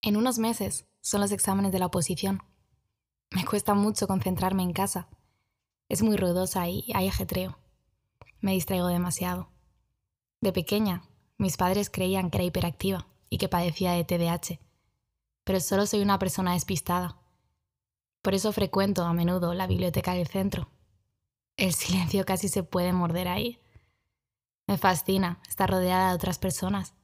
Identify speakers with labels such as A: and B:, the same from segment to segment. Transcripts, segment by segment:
A: En unos meses son los exámenes de la oposición. Me cuesta mucho concentrarme en casa. Es muy ruidosa y hay ajetreo. Me distraigo demasiado. De pequeña, mis padres creían que era hiperactiva y que padecía de TDAH, pero solo soy una persona despistada. Por eso frecuento a menudo la biblioteca del centro. El silencio casi se puede morder ahí. Me fascina estar rodeada de otras personas.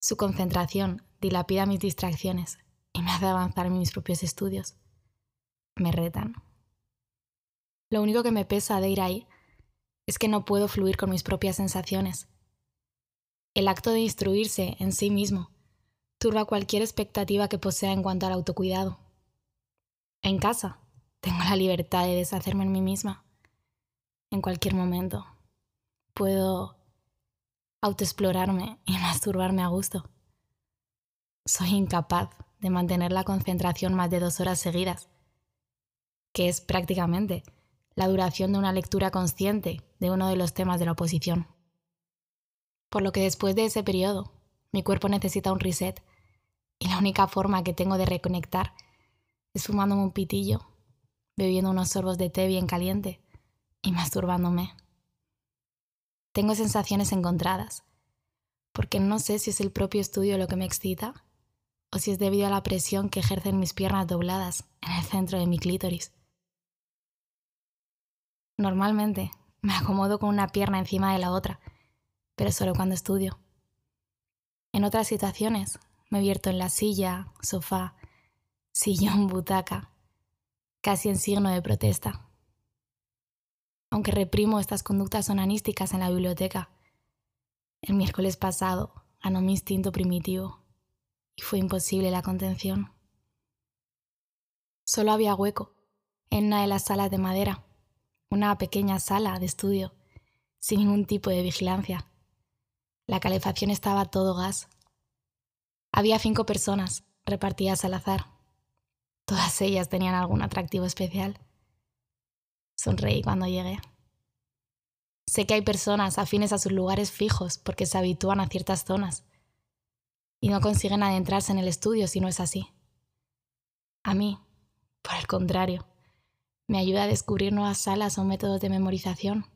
A: Su concentración dilapida mis distracciones y me hace avanzar en mis propios estudios. Me retan. Lo único que me pesa de ir ahí es que no puedo fluir con mis propias sensaciones. El acto de instruirse en sí mismo turba cualquier expectativa que posea en cuanto al autocuidado. En casa tengo la libertad de deshacerme en mí misma. En cualquier momento puedo autoexplorarme y masturbarme a gusto. Soy incapaz de mantener la concentración más de dos horas seguidas, que es prácticamente la duración de una lectura consciente de uno de los temas de la oposición. Por lo que después de ese periodo, mi cuerpo necesita un reset y la única forma que tengo de reconectar es fumándome un pitillo, bebiendo unos sorbos de té bien caliente y masturbándome. Tengo sensaciones encontradas, porque no sé si es el propio estudio lo que me excita o si es debido a la presión que ejercen mis piernas dobladas en el centro de mi clítoris. Normalmente me acomodo con una pierna encima de la otra, pero solo cuando estudio. En otras situaciones me vierto en la silla, sofá, sillón, butaca, casi en signo de protesta. Aunque reprimo estas conductas onanísticas en la biblioteca, el miércoles pasado ganó mi instinto primitivo y fue imposible la contención. Solo había hueco en una de las salas de madera, una pequeña sala de estudio, sin ningún tipo de vigilancia. La calefacción estaba todo gas. Había cinco personas repartidas al azar. Todas ellas tenían algún atractivo especial. Sonreí cuando llegué. Sé que hay personas afines a sus lugares fijos porque se habitúan a ciertas zonas y no consiguen adentrarse en el estudio si no es así. A mí, por el contrario, me ayuda a descubrir nuevas salas o métodos de memorización.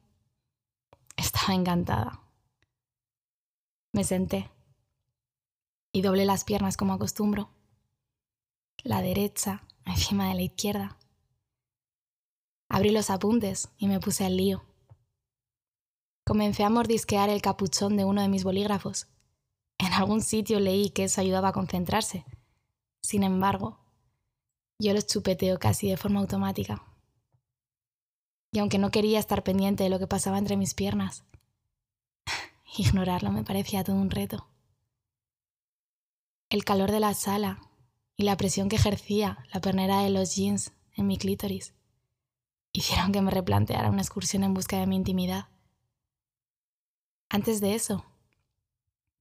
A: Estaba encantada. Me senté y doblé las piernas como acostumbro. La derecha encima de la izquierda. Abrí los apuntes y me puse al lío. Comencé a mordisquear el capuchón de uno de mis bolígrafos en algún sitio leí que eso ayudaba a concentrarse. Sin embargo, yo los chupeteo casi de forma automática. Y aunque no quería estar pendiente de lo que pasaba entre mis piernas, ignorarlo me parecía todo un reto. El calor de la sala y la presión que ejercía la pernera de los jeans en mi clítoris hicieron que me replanteara una excursión en busca de mi intimidad. Antes de eso,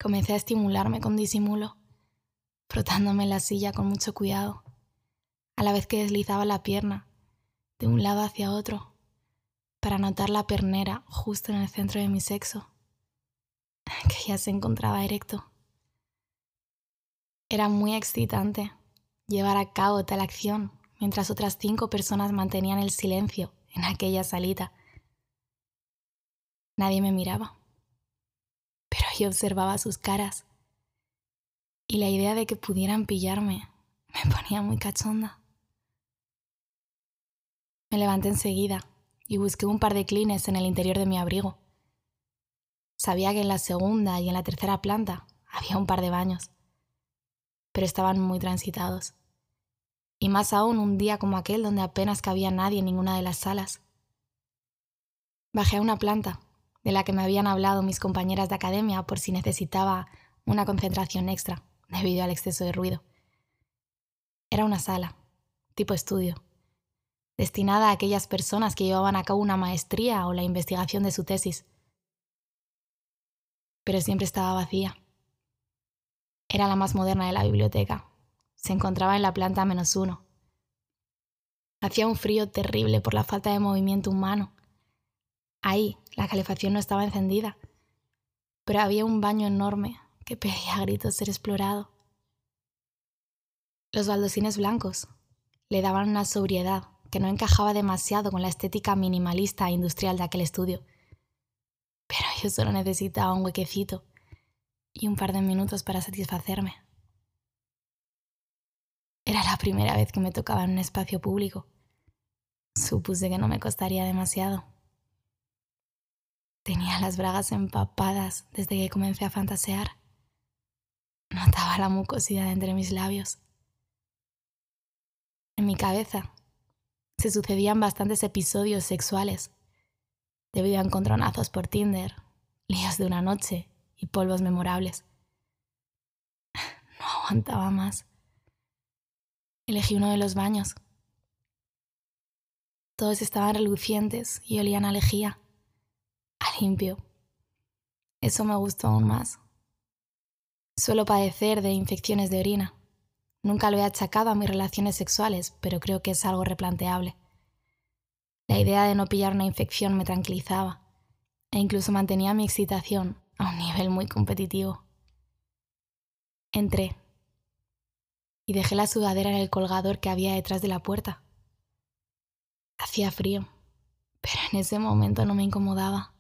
A: Comencé a estimularme con disimulo, frotándome la silla con mucho cuidado, a la vez que deslizaba la pierna de un lado hacia otro para notar la pernera justo en el centro de mi sexo, que ya se encontraba erecto. Era muy excitante llevar a cabo tal acción mientras otras cinco personas mantenían el silencio en aquella salita. Nadie me miraba y observaba sus caras. Y la idea de que pudieran pillarme me ponía muy cachonda. Me levanté enseguida y busqué un par de clines en el interior de mi abrigo. Sabía que en la segunda y en la tercera planta había un par de baños, pero estaban muy transitados. Y más aún un día como aquel donde apenas cabía nadie en ninguna de las salas. Bajé a una planta de la que me habían hablado mis compañeras de academia por si necesitaba una concentración extra debido al exceso de ruido. Era una sala, tipo estudio, destinada a aquellas personas que llevaban a cabo una maestría o la investigación de su tesis. Pero siempre estaba vacía. Era la más moderna de la biblioteca. Se encontraba en la planta menos uno. Hacía un frío terrible por la falta de movimiento humano. Ahí, la calefacción no estaba encendida, pero había un baño enorme que pedía a gritos ser explorado. Los baldosines blancos le daban una sobriedad que no encajaba demasiado con la estética minimalista e industrial de aquel estudio. Pero yo solo necesitaba un huequecito y un par de minutos para satisfacerme. Era la primera vez que me tocaba en un espacio público. Supuse que no me costaría demasiado. Tenía las bragas empapadas desde que comencé a fantasear. Notaba la mucosidad entre mis labios. En mi cabeza se sucedían bastantes episodios sexuales, debido a encontronazos por Tinder, líos de una noche y polvos memorables. No aguantaba más. Elegí uno de los baños. Todos estaban relucientes y olían a lejía, a limpio. Eso me gustó aún más. Suelo padecer de infecciones de orina. Nunca lo he achacado a mis relaciones sexuales, pero creo que es algo replanteable. La idea de no pillar una infección me tranquilizaba e incluso mantenía mi excitación a un nivel muy competitivo. Entré y dejé la sudadera en el colgador que había detrás de la puerta. Hacía frío, pero en ese momento no me incomodaba.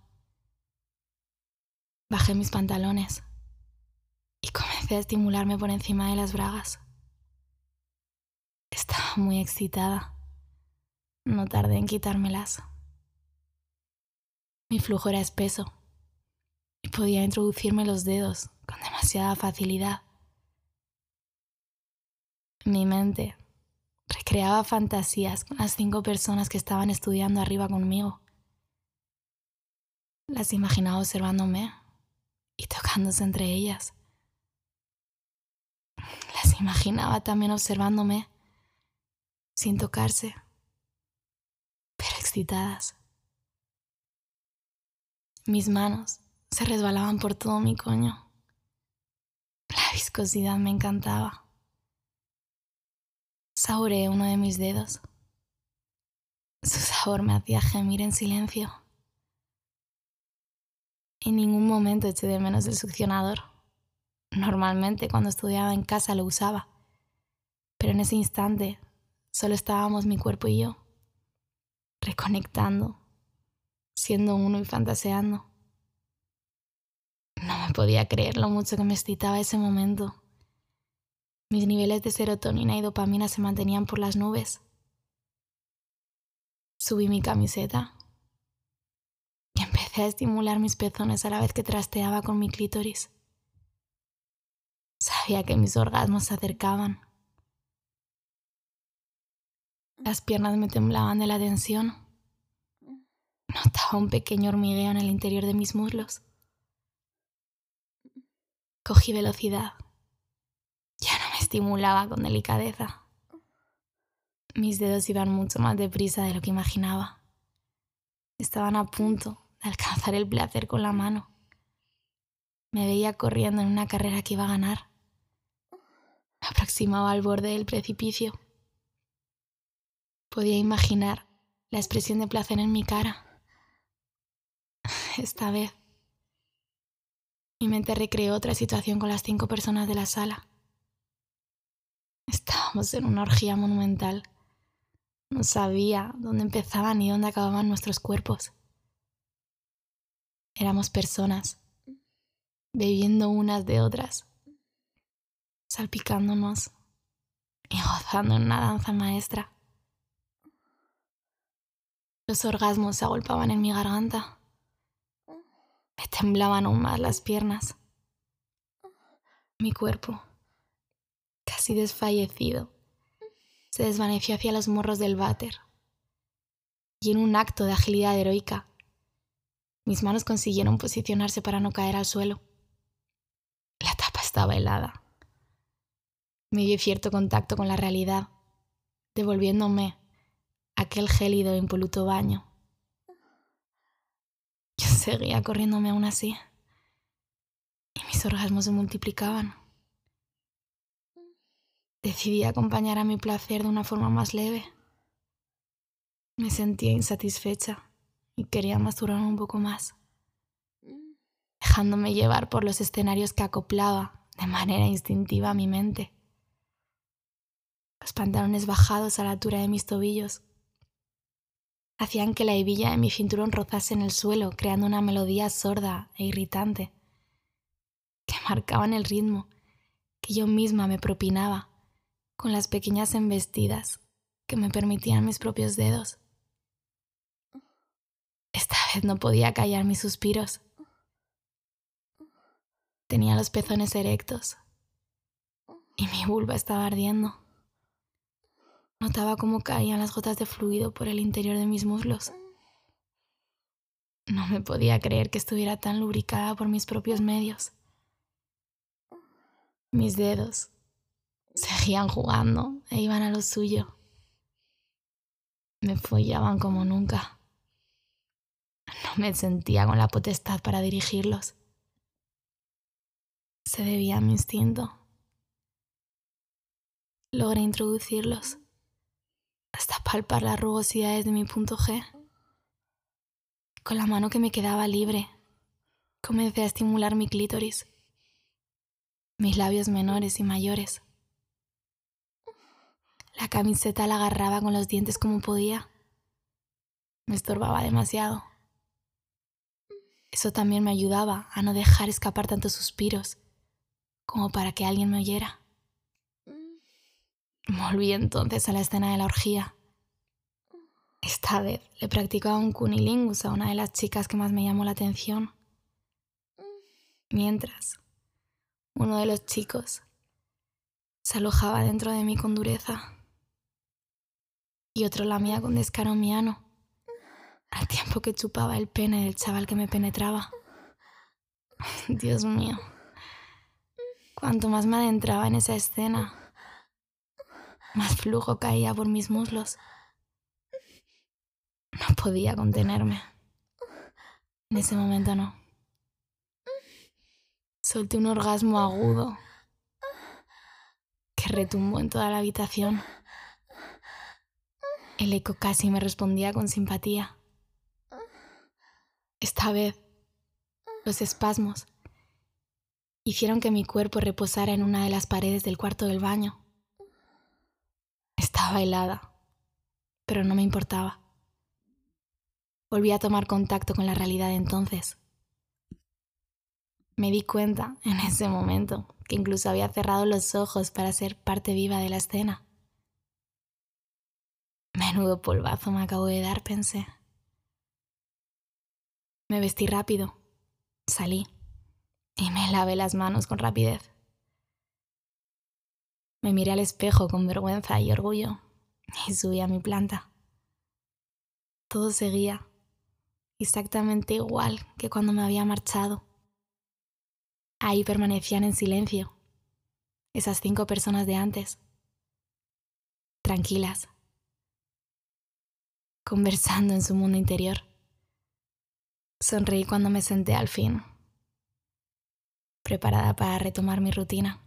A: Bajé mis pantalones y comencé a estimularme por encima de las bragas. Estaba muy excitada. No tardé en quitármelas. Mi flujo era espeso y podía introducirme los dedos con demasiada facilidad. Mi mente recreaba fantasías con las cinco personas que estaban estudiando arriba conmigo. Las imaginaba observándome y tocándose entre ellas. Las imaginaba también observándome sin tocarse, pero excitadas. Mis manos se resbalaban por todo mi coño. La viscosidad me encantaba. Saboreé uno de mis dedos. Su sabor me hacía gemir en silencio. En ningún momento eché de menos el succionador. Normalmente cuando estudiaba en casa lo usaba, pero en ese instante solo estábamos mi cuerpo y yo, reconectando, siendo uno y fantaseando. No me podía creer lo mucho que me excitaba ese momento. Mis niveles de serotonina y dopamina se mantenían por las nubes. Subí mi camiseta empecé a estimular mis pezones a la vez que trasteaba con mi clítoris. Sabía que mis orgasmos se acercaban. Las piernas me temblaban de la tensión. Notaba un pequeño hormigueo en el interior de mis muslos. Cogí velocidad estimulaba con delicadeza. Mis dedos iban mucho más deprisa de lo que imaginaba. Estaban a punto alcanzar el placer con la mano. Me veía corriendo en una carrera que iba a ganar. Me aproximaba al borde del precipicio. Podía imaginar la expresión de placer en mi cara. Esta vez, mi mente recreó otra situación con las cinco personas de la sala. Estábamos en una orgía monumental. No sabía dónde empezaban y dónde acababan nuestros cuerpos. Éramos personas, bebiendo unas de otras, salpicándonos y gozando en una danza maestra. Los orgasmos se agolpaban en mi garganta. Me temblaban aún más las piernas. Mi cuerpo casi desfallecido, se desvaneció hacia los morros del váter. Y en un acto de agilidad heroica, mis manos consiguieron posicionarse para no caer al suelo. La tapa estaba helada. Me dio cierto contacto con la realidad, devolviéndome aquel gélido e impoluto baño. Yo seguía corriéndome aún así, y mis orgasmos se multiplicaban. Decidí acompañar a mi placer de una forma más leve. Me sentía insatisfecha y quería masturbarme un poco más, dejándome llevar por los escenarios que acoplaba de manera instintiva a mi mente. Los pantalones bajados a la altura de mis tobillos hacían que la hebilla de mi cinturón rozase en el suelo, creando una melodía sorda e irritante, que marcaban el ritmo que yo misma me propinaba con las pequeñas embestidas que me permitían mis propios dedos. Esta vez no podía callar mis suspiros. Tenía los pezones erectos y mi vulva estaba ardiendo. Notaba cómo caían las gotas de fluido por el interior de mis muslos. No me podía creer que estuviera tan lubricada por mis propios medios. Mis dedos seguían jugando e iban a lo suyo. Me follaban como nunca. No me sentía con la potestad para dirigirlos. Se debía a mi instinto. Logré introducirlos hasta palpar las rugosidades de mi punto G. Con la mano que me quedaba libre, comencé a estimular mi clítoris, mis labios menores y mayores. La camiseta la agarraba con los dientes como podía. Me estorbaba demasiado. Eso también me ayudaba a no dejar escapar tantos suspiros como para que alguien me oyera. Volví entonces a la escena de la orgía. Esta vez le practicaba un cunilingus a una de las chicas que más me llamó la atención. Mientras, uno de los chicos se alojaba dentro de mí con dureza y otro lamía con descaro al tiempo que chupaba el pene del chaval que me penetraba. Dios mío, cuanto más me adentraba en esa escena, más flujo caía por mis muslos. No podía contenerme. En ese momento no. Solté un orgasmo agudo que retumbó en toda la habitación. El eco casi me respondía con simpatía. Esta vez, los espasmos hicieron que mi cuerpo reposara en una de las paredes del cuarto del baño. Estaba helada, pero no me importaba. Volví a tomar contacto con la realidad de entonces. Me di cuenta en ese momento que incluso había cerrado los ojos para ser parte viva de la escena. Menudo polvazo me acabo de dar, pensé. Me vestí rápido, salí y me lavé las manos con rapidez. Me miré al espejo con vergüenza y orgullo y subí a mi planta. Todo seguía exactamente igual que cuando me había marchado. Ahí permanecían en silencio esas cinco personas de antes, tranquilas, conversando en su mundo interior. Sonreí cuando me senté al fin, preparada para retomar mi rutina.